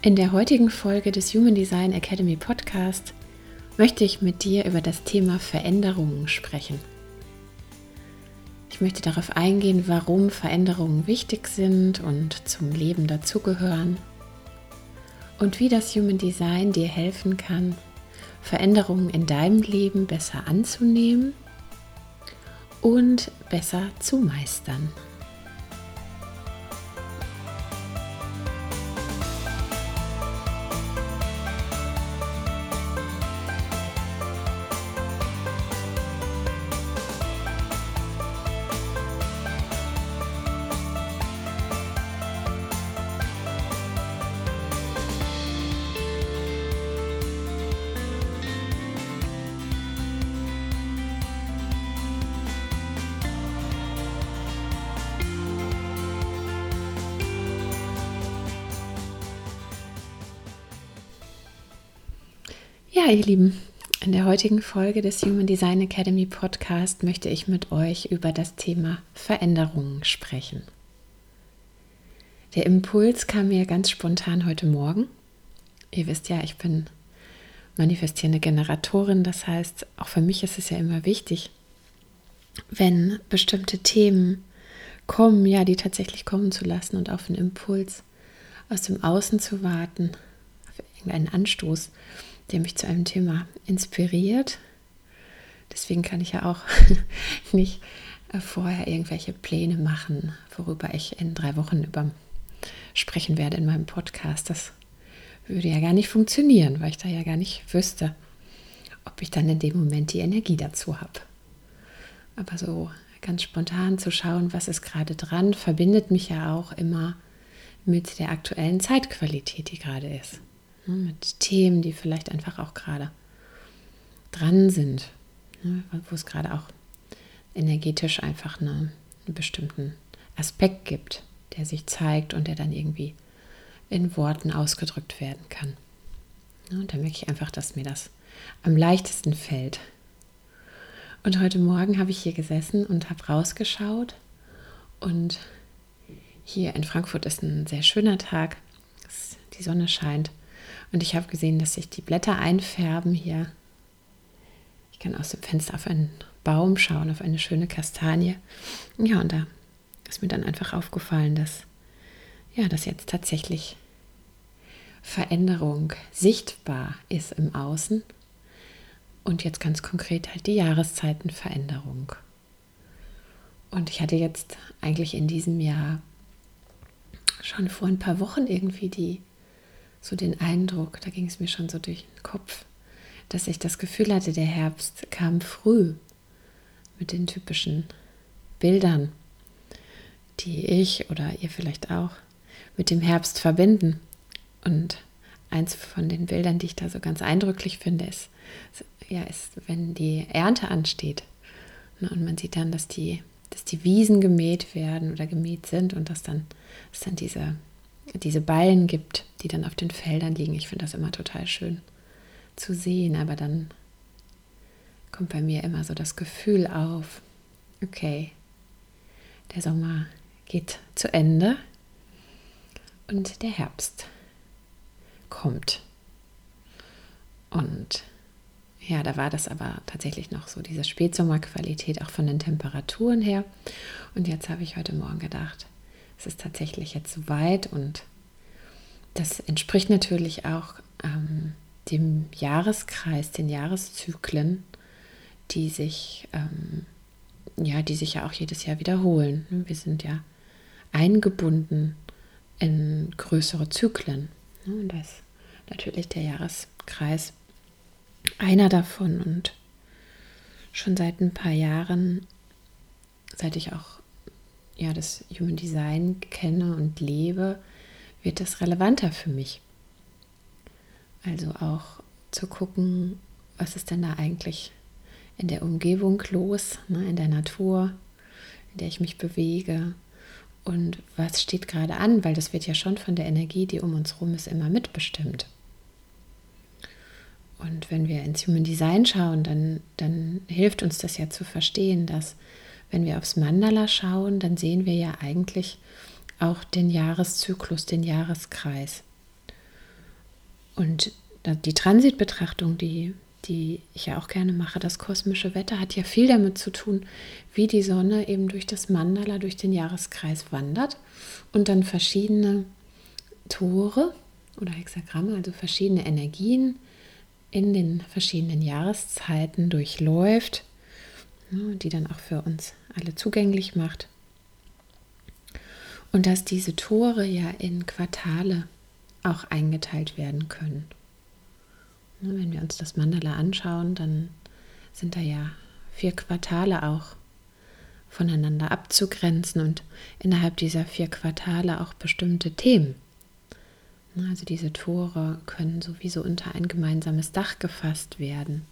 In der heutigen Folge des Human Design Academy Podcast möchte ich mit dir über das Thema Veränderungen sprechen. Ich möchte darauf eingehen, warum Veränderungen wichtig sind und zum Leben dazugehören und wie das Human Design dir helfen kann, Veränderungen in deinem Leben besser anzunehmen und besser zu meistern. Ihr Lieben, in der heutigen Folge des Human Design Academy Podcast möchte ich mit euch über das Thema Veränderungen sprechen. Der Impuls kam mir ganz spontan heute Morgen. Ihr wisst ja, ich bin manifestierende Generatorin, das heißt, auch für mich ist es ja immer wichtig, wenn bestimmte Themen kommen, ja, die tatsächlich kommen zu lassen und auf einen Impuls aus dem Außen zu warten, auf irgendeinen Anstoß der mich zu einem Thema inspiriert. Deswegen kann ich ja auch nicht äh, vorher irgendwelche Pläne machen, worüber ich in drei Wochen über sprechen werde in meinem Podcast. Das würde ja gar nicht funktionieren, weil ich da ja gar nicht wüsste, ob ich dann in dem Moment die Energie dazu habe. Aber so ganz spontan zu schauen, was ist gerade dran, verbindet mich ja auch immer mit der aktuellen Zeitqualität, die gerade ist. Mit Themen, die vielleicht einfach auch gerade dran sind, ne, wo es gerade auch energetisch einfach eine, einen bestimmten Aspekt gibt, der sich zeigt und der dann irgendwie in Worten ausgedrückt werden kann. Ne, und da merke ich einfach, dass mir das am leichtesten fällt. Und heute Morgen habe ich hier gesessen und habe rausgeschaut und hier in Frankfurt ist ein sehr schöner Tag. Die Sonne scheint und ich habe gesehen, dass sich die Blätter einfärben hier. Ich kann aus dem Fenster auf einen Baum schauen, auf eine schöne Kastanie. Ja, und da ist mir dann einfach aufgefallen, dass ja, dass jetzt tatsächlich Veränderung sichtbar ist im Außen und jetzt ganz konkret halt die Jahreszeitenveränderung. Und ich hatte jetzt eigentlich in diesem Jahr schon vor ein paar Wochen irgendwie die so den Eindruck, da ging es mir schon so durch den Kopf, dass ich das Gefühl hatte, der Herbst kam früh mit den typischen Bildern, die ich oder ihr vielleicht auch mit dem Herbst verbinden. Und eins von den Bildern, die ich da so ganz eindrücklich finde, ist, ja, ist wenn die Ernte ansteht. Ne, und man sieht dann, dass die, dass die Wiesen gemäht werden oder gemäht sind und dass dann, dass dann diese diese Ballen gibt, die dann auf den Feldern liegen. Ich finde das immer total schön zu sehen, aber dann kommt bei mir immer so das Gefühl auf, okay, der Sommer geht zu Ende und der Herbst kommt. Und ja, da war das aber tatsächlich noch so diese Spätsommerqualität, auch von den Temperaturen her. Und jetzt habe ich heute Morgen gedacht, es ist tatsächlich jetzt so weit und das entspricht natürlich auch ähm, dem Jahreskreis, den Jahreszyklen, die sich, ähm, ja, die sich ja auch jedes Jahr wiederholen. Wir sind ja eingebunden in größere Zyklen. Und da ist natürlich der Jahreskreis einer davon und schon seit ein paar Jahren, seit ich auch ja, das Human Design kenne und lebe, wird das relevanter für mich. Also auch zu gucken, was ist denn da eigentlich in der Umgebung los, ne, in der Natur, in der ich mich bewege und was steht gerade an, weil das wird ja schon von der Energie, die um uns herum ist, immer mitbestimmt. Und wenn wir ins Human Design schauen, dann, dann hilft uns das ja zu verstehen, dass wenn wir aufs Mandala schauen, dann sehen wir ja eigentlich auch den Jahreszyklus, den Jahreskreis. Und die Transitbetrachtung, die, die ich ja auch gerne mache, das kosmische Wetter, hat ja viel damit zu tun, wie die Sonne eben durch das Mandala, durch den Jahreskreis wandert und dann verschiedene Tore oder Hexagramme, also verschiedene Energien in den verschiedenen Jahreszeiten durchläuft, die dann auch für uns alle zugänglich macht. Und dass diese Tore ja in Quartale auch eingeteilt werden können. Wenn wir uns das Mandala anschauen, dann sind da ja vier Quartale auch voneinander abzugrenzen und innerhalb dieser vier Quartale auch bestimmte Themen. Also diese Tore können sowieso unter ein gemeinsames Dach gefasst werden,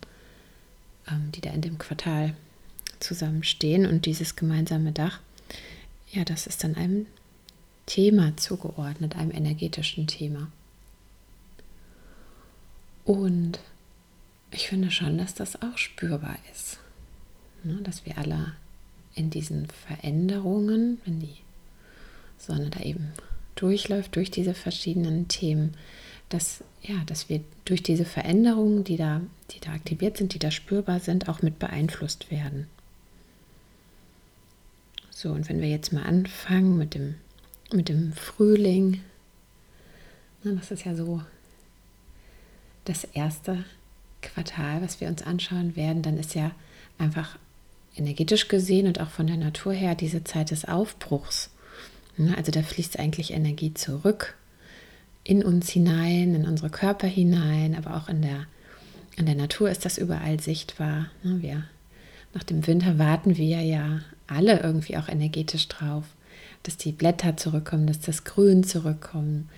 ähm, die da in dem Quartal zusammenstehen. Und dieses gemeinsame Dach, ja, das ist dann einem Thema zugeordnet, einem energetischen Thema. Und ich finde schon, dass das auch spürbar ist, ne? dass wir alle in diesen Veränderungen, wenn die Sonne da eben durchläuft, durch diese verschiedenen Themen, dass, ja, dass wir durch diese Veränderungen, die da, die da aktiviert sind, die da spürbar sind, auch mit beeinflusst werden. So, und wenn wir jetzt mal anfangen mit dem, mit dem Frühling, na, das ist ja so das erste Quartal, was wir uns anschauen werden, dann ist ja einfach energetisch gesehen und auch von der Natur her diese Zeit des Aufbruchs. Also da fließt eigentlich Energie zurück in uns hinein, in unsere Körper hinein, aber auch in der, in der Natur ist das überall sichtbar. Wir, nach dem Winter warten wir ja alle irgendwie auch energetisch drauf, dass die Blätter zurückkommen, dass das Grün zurückkommt,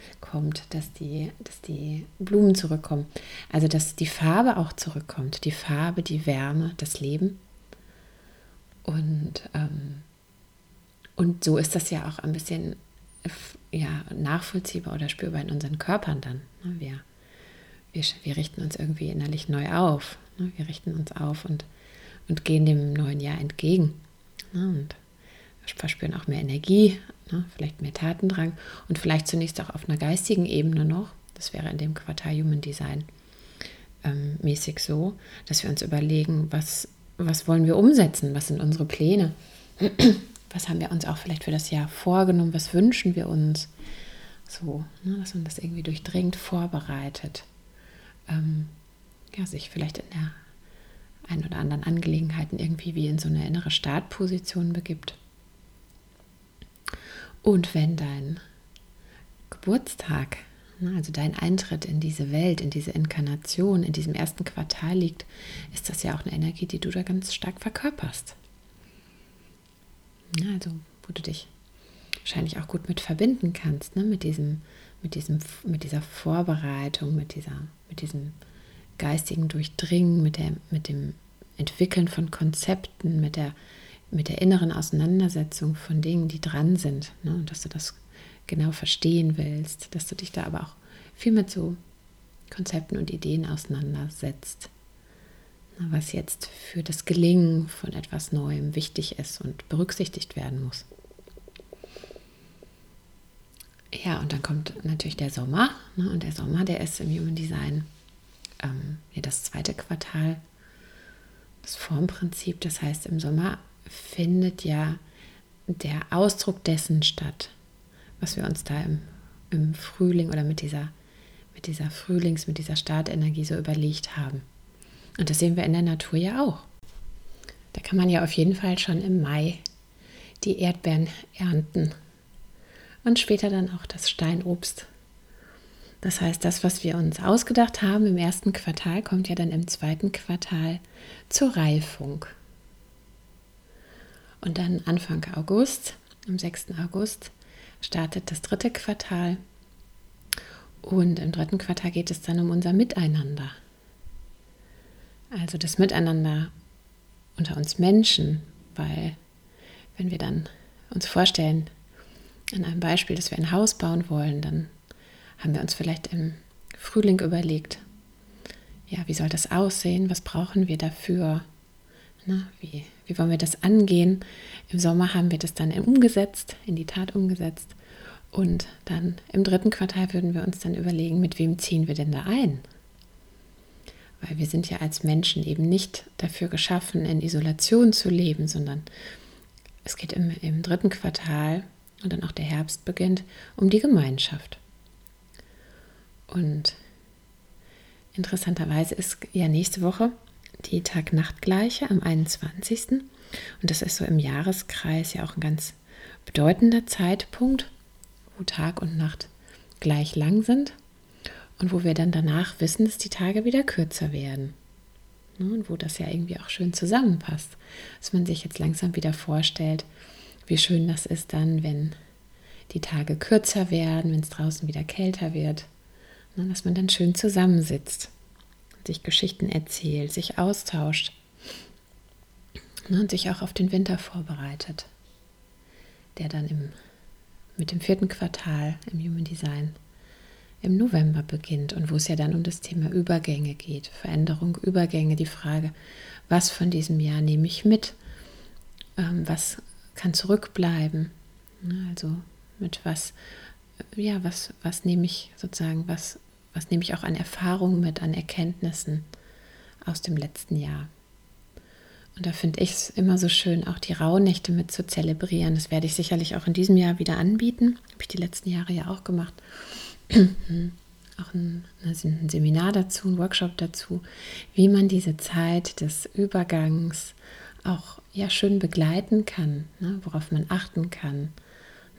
dass die, dass die Blumen zurückkommen. Also dass die Farbe auch zurückkommt, die Farbe, die Wärme, das Leben. Und ähm, und so ist das ja auch ein bisschen ja, nachvollziehbar oder spürbar in unseren Körpern dann. Ne? Wir, wir, wir richten uns irgendwie innerlich neu auf. Ne? Wir richten uns auf und, und gehen dem neuen Jahr entgegen. Ne? Und verspüren auch mehr Energie, vielleicht mehr Tatendrang und vielleicht zunächst auch auf einer geistigen Ebene noch. Das wäre in dem Quartal Human Design ähm, mäßig so, dass wir uns überlegen, was, was wollen wir umsetzen, was sind unsere Pläne was haben wir uns auch vielleicht für das Jahr vorgenommen, was wünschen wir uns. So, ne, dass man das irgendwie durchdringend vorbereitet. Ähm, ja, sich vielleicht in der einen oder anderen Angelegenheiten irgendwie wie in so eine innere Startposition begibt. Und wenn dein Geburtstag, ne, also dein Eintritt in diese Welt, in diese Inkarnation, in diesem ersten Quartal liegt, ist das ja auch eine Energie, die du da ganz stark verkörperst. Also, wo du dich wahrscheinlich auch gut mit verbinden kannst, ne? mit, diesem, mit, diesem, mit dieser Vorbereitung, mit, dieser, mit diesem geistigen Durchdringen, mit, der, mit dem Entwickeln von Konzepten, mit der, mit der inneren Auseinandersetzung von Dingen, die dran sind. Ne? Und dass du das genau verstehen willst, dass du dich da aber auch viel mit so Konzepten und Ideen auseinandersetzt was jetzt für das Gelingen von etwas Neuem wichtig ist und berücksichtigt werden muss. Ja, und dann kommt natürlich der Sommer. Ne? Und der Sommer, der ist im Human Design ähm, ja, das zweite Quartal, das Formprinzip. Das heißt, im Sommer findet ja der Ausdruck dessen statt, was wir uns da im, im Frühling oder mit dieser, mit dieser Frühlings-, mit dieser Startenergie so überlegt haben. Und das sehen wir in der Natur ja auch. Da kann man ja auf jeden Fall schon im Mai die Erdbeeren ernten und später dann auch das Steinobst. Das heißt, das, was wir uns ausgedacht haben im ersten Quartal, kommt ja dann im zweiten Quartal zur Reifung. Und dann Anfang August, am 6. August, startet das dritte Quartal. Und im dritten Quartal geht es dann um unser Miteinander. Also das Miteinander unter uns Menschen, weil wenn wir dann uns vorstellen, an einem Beispiel, dass wir ein Haus bauen wollen, dann haben wir uns vielleicht im Frühling überlegt, ja, wie soll das aussehen? Was brauchen wir dafür? Na, wie, wie wollen wir das angehen? Im Sommer haben wir das dann umgesetzt, in die Tat umgesetzt. Und dann im dritten Quartal würden wir uns dann überlegen, mit wem ziehen wir denn da ein? Weil wir sind ja als Menschen eben nicht dafür geschaffen, in Isolation zu leben, sondern es geht im, im dritten Quartal und dann auch der Herbst beginnt um die Gemeinschaft. Und interessanterweise ist ja nächste Woche die Tag-Nacht-Gleiche am 21. Und das ist so im Jahreskreis ja auch ein ganz bedeutender Zeitpunkt, wo Tag und Nacht gleich lang sind und wo wir dann danach wissen, dass die Tage wieder kürzer werden. Ne, und wo das ja irgendwie auch schön zusammenpasst, dass man sich jetzt langsam wieder vorstellt, wie schön das ist dann, wenn die Tage kürzer werden, wenn es draußen wieder kälter wird, dass man dann schön zusammensitzt, sich Geschichten erzählt, sich austauscht ne, und sich auch auf den Winter vorbereitet, der dann im, mit dem vierten Quartal im Human Design im November beginnt und wo es ja dann um das Thema Übergänge geht, Veränderung, Übergänge, die Frage, was von diesem Jahr nehme ich mit, ähm, was kann zurückbleiben, ne, also mit was, ja, was, was nehme ich sozusagen, was, was nehme ich auch an Erfahrungen mit, an Erkenntnissen aus dem letzten Jahr. Und da finde ich es immer so schön, auch die Rauhnächte mit zu zelebrieren. Das werde ich sicherlich auch in diesem Jahr wieder anbieten. Habe ich die letzten Jahre ja auch gemacht. auch ein, ein, Seminar dazu, ein Workshop dazu, wie man diese Zeit des Übergangs auch ja schön begleiten kann, ne, worauf man achten kann,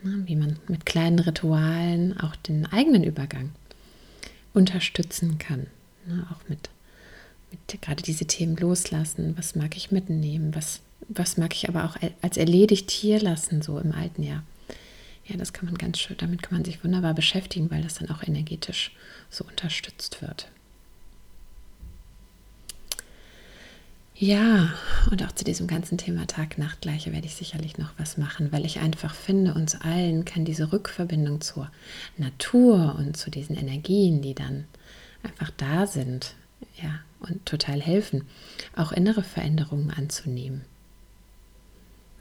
ne, wie man mit kleinen Ritualen auch den eigenen Übergang unterstützen kann, ne, auch mit, mit gerade diese Themen loslassen, was mag ich mitnehmen, was, was mag ich aber auch als erledigt hier lassen, so im alten Jahr. Ja, das kann man ganz schön, damit kann man sich wunderbar beschäftigen, weil das dann auch energetisch so unterstützt wird. Ja, und auch zu diesem ganzen Thema Tag-Nacht-Gleiche werde ich sicherlich noch was machen, weil ich einfach finde, uns allen kann diese Rückverbindung zur Natur und zu diesen Energien, die dann einfach da sind, ja, und total helfen, auch innere Veränderungen anzunehmen.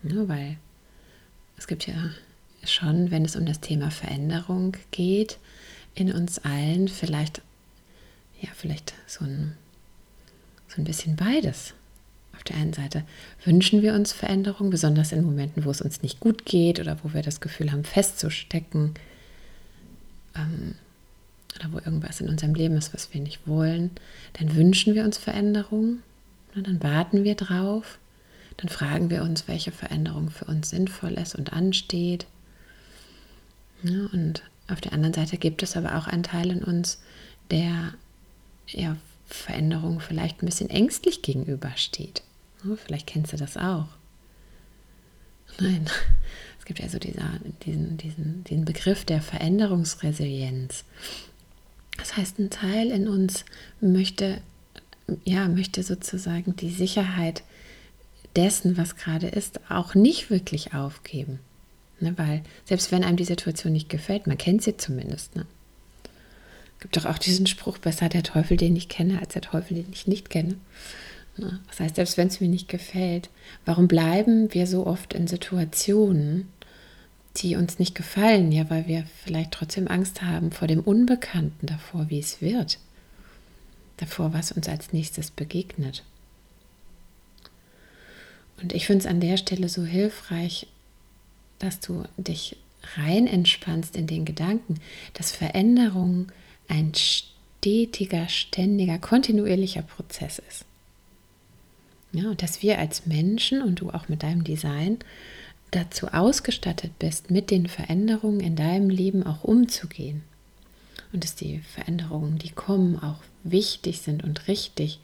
Ja, weil es gibt ja schon, wenn es um das Thema Veränderung geht, in uns allen vielleicht, ja, vielleicht so ein, so ein bisschen beides. Auf der einen Seite wünschen wir uns Veränderung, besonders in Momenten, wo es uns nicht gut geht oder wo wir das Gefühl haben, festzustecken ähm, oder wo irgendwas in unserem Leben ist, was wir nicht wollen. Dann wünschen wir uns Veränderung, und dann warten wir drauf, dann fragen wir uns, welche Veränderung für uns sinnvoll ist und ansteht. Ja, und auf der anderen Seite gibt es aber auch einen Teil in uns, der ja, Veränderung vielleicht ein bisschen ängstlich gegenübersteht. Ja, vielleicht kennst du das auch. Nein, es gibt ja so dieser, diesen, diesen, diesen Begriff der Veränderungsresilienz. Das heißt, ein Teil in uns möchte, ja, möchte sozusagen die Sicherheit dessen, was gerade ist, auch nicht wirklich aufgeben. Ne, weil selbst wenn einem die Situation nicht gefällt, man kennt sie zumindest. Ne? Gibt doch auch diesen Spruch, besser der Teufel, den ich kenne, als der Teufel, den ich nicht kenne. Ne? Das heißt, selbst wenn es mir nicht gefällt, warum bleiben wir so oft in Situationen, die uns nicht gefallen? Ja, weil wir vielleicht trotzdem Angst haben vor dem Unbekannten davor, wie es wird. Davor, was uns als nächstes begegnet. Und ich finde es an der Stelle so hilfreich, dass du dich rein entspannst in den Gedanken, dass Veränderung ein stetiger, ständiger, kontinuierlicher Prozess ist. Ja, und dass wir als Menschen und du auch mit deinem Design dazu ausgestattet bist, mit den Veränderungen in deinem Leben auch umzugehen. Und dass die Veränderungen, die kommen, auch wichtig sind und richtig,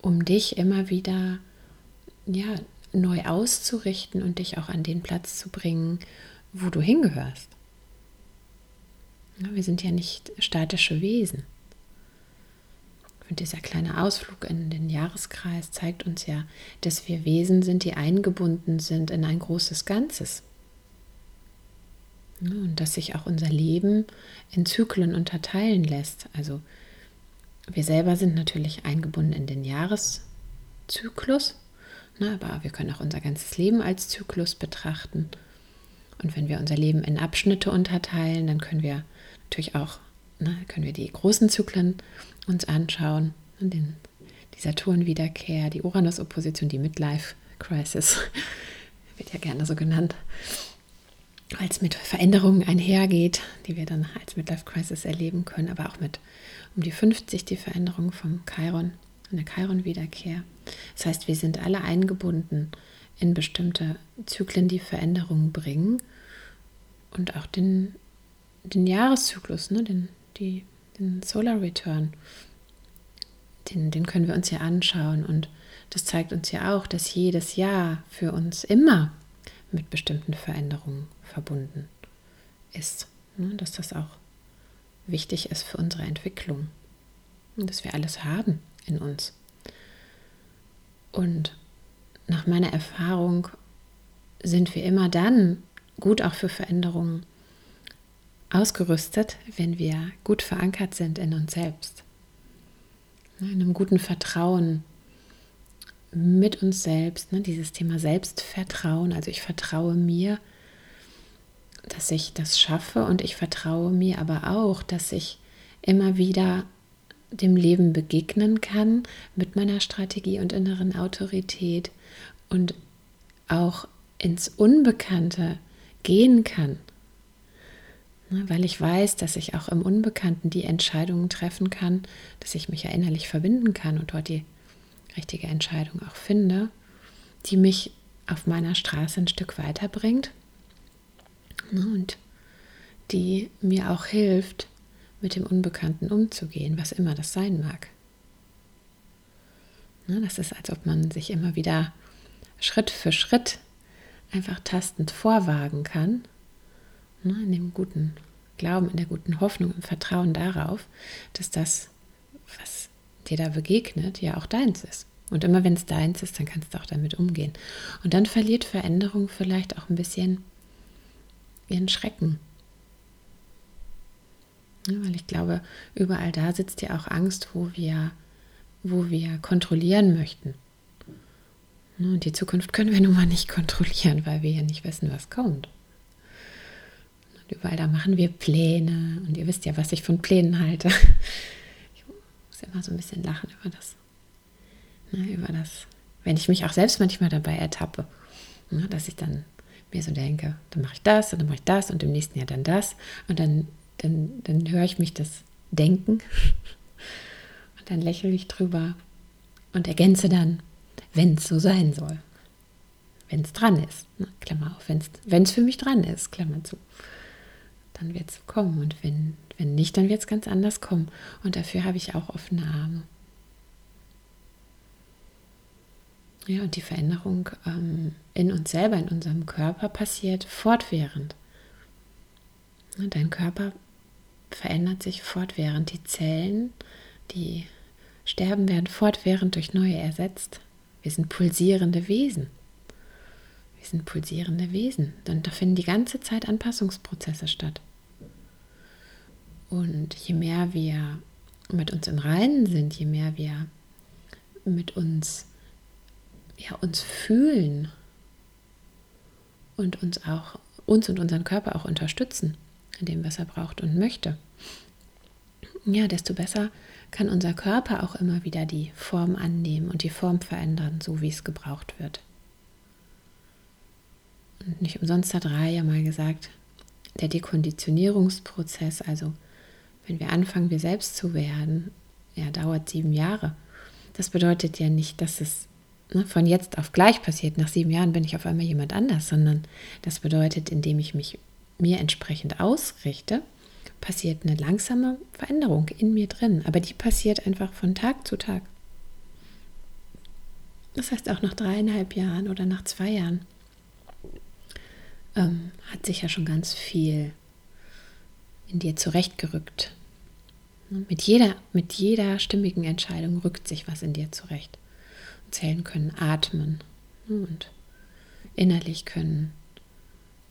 um dich immer wieder ja, neu auszurichten und dich auch an den Platz zu bringen, wo du hingehörst. Ja, wir sind ja nicht statische Wesen. Und dieser kleine Ausflug in den Jahreskreis zeigt uns ja, dass wir Wesen sind, die eingebunden sind in ein großes Ganzes. Und dass sich auch unser Leben in Zyklen unterteilen lässt. Also wir selber sind natürlich eingebunden in den Jahreszyklus, ne, aber wir können auch unser ganzes Leben als Zyklus betrachten. Und wenn wir unser Leben in Abschnitte unterteilen, dann können wir natürlich auch, ne, können wir die großen Zyklen uns anschauen, den, die Saturn-Wiederkehr, die Uranus-Opposition, die Midlife-Crisis, wird ja gerne so genannt, weil es mit Veränderungen einhergeht, die wir dann als Midlife-Crisis erleben können, aber auch mit um die 50 die Veränderung vom Chiron, der Chiron-Wiederkehr. Das heißt, wir sind alle eingebunden in bestimmte Zyklen, die Veränderungen bringen und auch den, den Jahreszyklus, ne, den, die, den Solar Return, den, den können wir uns ja anschauen und das zeigt uns ja auch, dass jedes Jahr für uns immer mit bestimmten Veränderungen verbunden ist. Ne, dass das auch wichtig ist für unsere Entwicklung und dass wir alles haben in uns. Und nach meiner Erfahrung sind wir immer dann gut auch für Veränderungen ausgerüstet, wenn wir gut verankert sind in uns selbst. In einem guten Vertrauen mit uns selbst, ne, dieses Thema Selbstvertrauen, also ich vertraue mir, dass ich das schaffe und ich vertraue mir aber auch, dass ich immer wieder dem Leben begegnen kann mit meiner Strategie und inneren Autorität und auch ins Unbekannte gehen kann. Ne, weil ich weiß, dass ich auch im Unbekannten die Entscheidungen treffen kann, dass ich mich erinnerlich verbinden kann und dort die richtige Entscheidung auch finde, die mich auf meiner Straße ein Stück weiterbringt ne, und die mir auch hilft, mit dem Unbekannten umzugehen, was immer das sein mag. Ne, das ist, als ob man sich immer wieder Schritt für Schritt einfach tastend vorwagen kann, ne, in dem guten Glauben, in der guten Hoffnung, im Vertrauen darauf, dass das, was dir da begegnet, ja auch deins ist. Und immer wenn es deins ist, dann kannst du auch damit umgehen. Und dann verliert Veränderung vielleicht auch ein bisschen ihren Schrecken. Ja, weil ich glaube, überall da sitzt ja auch Angst, wo wir, wo wir kontrollieren möchten. Und die Zukunft können wir nun mal nicht kontrollieren, weil wir ja nicht wissen, was kommt. Überall da machen wir Pläne. Und ihr wisst ja, was ich von Plänen halte. Ich muss immer so ein bisschen lachen über das. Ne, über das, wenn ich mich auch selbst manchmal dabei ertappe, ne, dass ich dann mir so denke, dann mache ich das und dann mache ich das und im nächsten Jahr dann das und dann, dann, dann höre ich mich das denken und dann lächle ich drüber und ergänze dann, wenn es so sein soll. Wenn es dran ist, ne? Klammer auf, wenn es für mich dran ist, Klammer zu, dann wird es kommen und wenn, wenn nicht, dann wird es ganz anders kommen und dafür habe ich auch offene Arme. Ja, und die Veränderung ähm, in uns selber, in unserem Körper passiert fortwährend. Dein Körper verändert sich fortwährend. Die Zellen, die sterben, werden fortwährend durch neue ersetzt. Wir sind pulsierende Wesen. Wir sind pulsierende Wesen. Und da finden die ganze Zeit Anpassungsprozesse statt. Und je mehr wir mit uns im Reinen sind, je mehr wir mit uns ja, uns fühlen und uns auch uns und unseren Körper auch unterstützen in dem, was er braucht und möchte, ja, desto besser kann unser Körper auch immer wieder die Form annehmen und die Form verändern, so wie es gebraucht wird. Und nicht umsonst hat Raya mal gesagt, der Dekonditionierungsprozess, also wenn wir anfangen, wir selbst zu werden, ja, dauert sieben Jahre. Das bedeutet ja nicht, dass es ne, von jetzt auf gleich passiert, nach sieben Jahren bin ich auf einmal jemand anders, sondern das bedeutet, indem ich mich mir entsprechend ausrichte, passiert eine langsame Veränderung in mir drin. Aber die passiert einfach von Tag zu Tag. Das heißt, auch nach dreieinhalb Jahren oder nach zwei Jahren ähm, hat sich ja schon ganz viel in dir zurechtgerückt. Mit jeder, mit jeder stimmigen Entscheidung rückt sich was in dir zurecht. Zählen können atmen und innerlich können,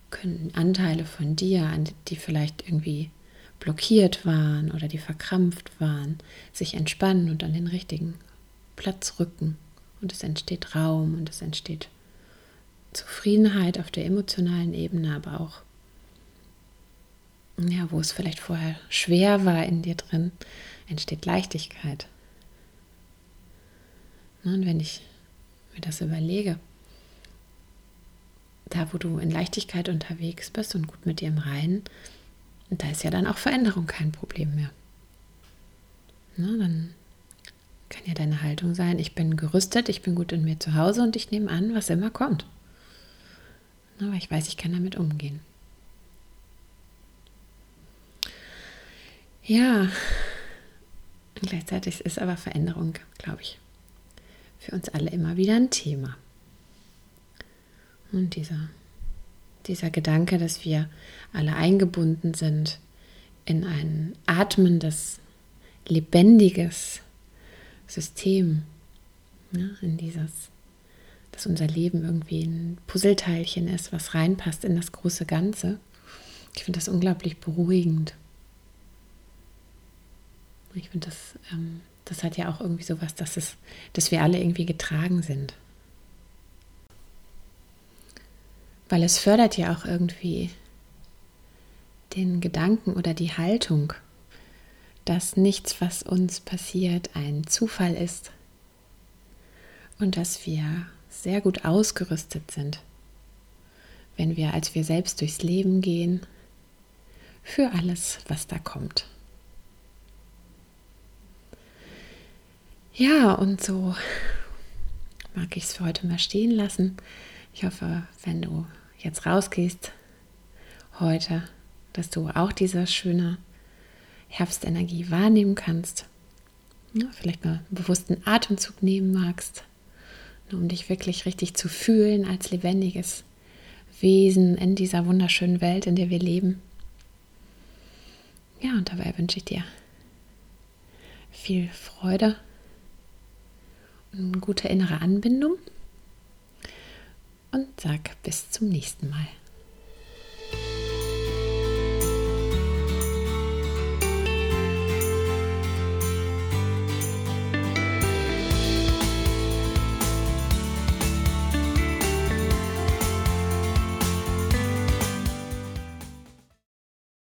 können Anteile von dir, die vielleicht irgendwie blockiert waren oder die verkrampft waren, sich entspannen und an den richtigen Platz rücken. Und es entsteht Raum und es entsteht Zufriedenheit auf der emotionalen Ebene, aber auch, ja, wo es vielleicht vorher schwer war in dir drin, entsteht Leichtigkeit. Und wenn ich mir das überlege, da wo du in Leichtigkeit unterwegs bist und gut mit dir im Reinen, da ist ja dann auch Veränderung kein Problem mehr. Na, dann kann ja deine Haltung sein, ich bin gerüstet, ich bin gut in mir zu Hause und ich nehme an, was immer kommt. Aber ich weiß, ich kann damit umgehen. Ja, und gleichzeitig ist aber Veränderung, glaube ich, für uns alle immer wieder ein Thema. Und dieser, dieser Gedanke, dass wir alle eingebunden sind in ein atmendes, lebendiges System, ja, in dieses, dass unser Leben irgendwie ein Puzzleteilchen ist, was reinpasst in das große Ganze. Ich finde das unglaublich beruhigend. Ich finde, das, ähm, das hat ja auch irgendwie sowas, dass, es, dass wir alle irgendwie getragen sind. Weil es fördert ja auch irgendwie den Gedanken oder die Haltung, dass nichts, was uns passiert, ein Zufall ist und dass wir sehr gut ausgerüstet sind, wenn wir als wir selbst durchs Leben gehen, für alles, was da kommt. Ja, und so mag ich es für heute mal stehen lassen. Ich hoffe, wenn du jetzt rausgehst heute, dass du auch diese schöne Herbstenergie wahrnehmen kannst. Ja, vielleicht mal einen bewussten Atemzug nehmen magst, um dich wirklich richtig zu fühlen als lebendiges Wesen in dieser wunderschönen Welt, in der wir leben. Ja, und dabei wünsche ich dir viel Freude eine gute innere Anbindung und sag bis zum nächsten Mal.